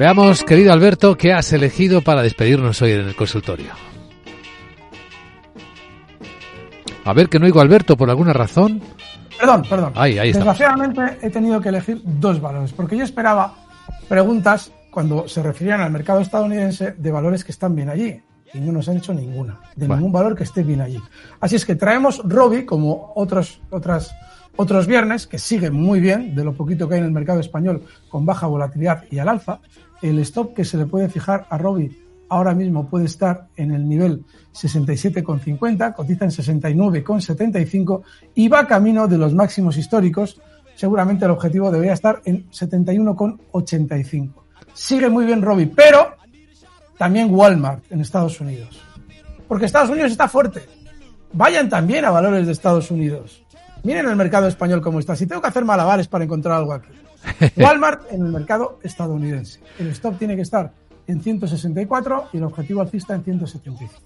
Veamos, querido Alberto, ¿qué has elegido para despedirnos hoy en el consultorio? A ver, que no oigo a Alberto por alguna razón. Perdón, perdón. Ahí, ahí está. Desgraciadamente he tenido que elegir dos valores, porque yo esperaba preguntas cuando se referían al mercado estadounidense de valores que están bien allí. Y no nos han hecho ninguna, de Bueno. ningún valor que esté bien allí. Así es que traemos Robi, como otros, otras, otros viernes, que sigue muy bien, de lo poquito que hay en el mercado español, con baja volatilidad y al alza. El stop que se le puede fijar a Robi ahora mismo puede estar en el nivel 67,50, cotiza en 69,75 y va camino de los máximos históricos. Seguramente el objetivo debería estar en 71,85. Sigue muy bien Robi, pero también Walmart en Estados Unidos. Porque Estados Unidos está fuerte. Vayan también a valores de Estados Unidos. Miren el mercado español cómo está. Si tengo que hacer malabares para encontrar algo aquí. Walmart en el mercado estadounidense. El stop tiene que estar en 164 y el objetivo alcista en 175.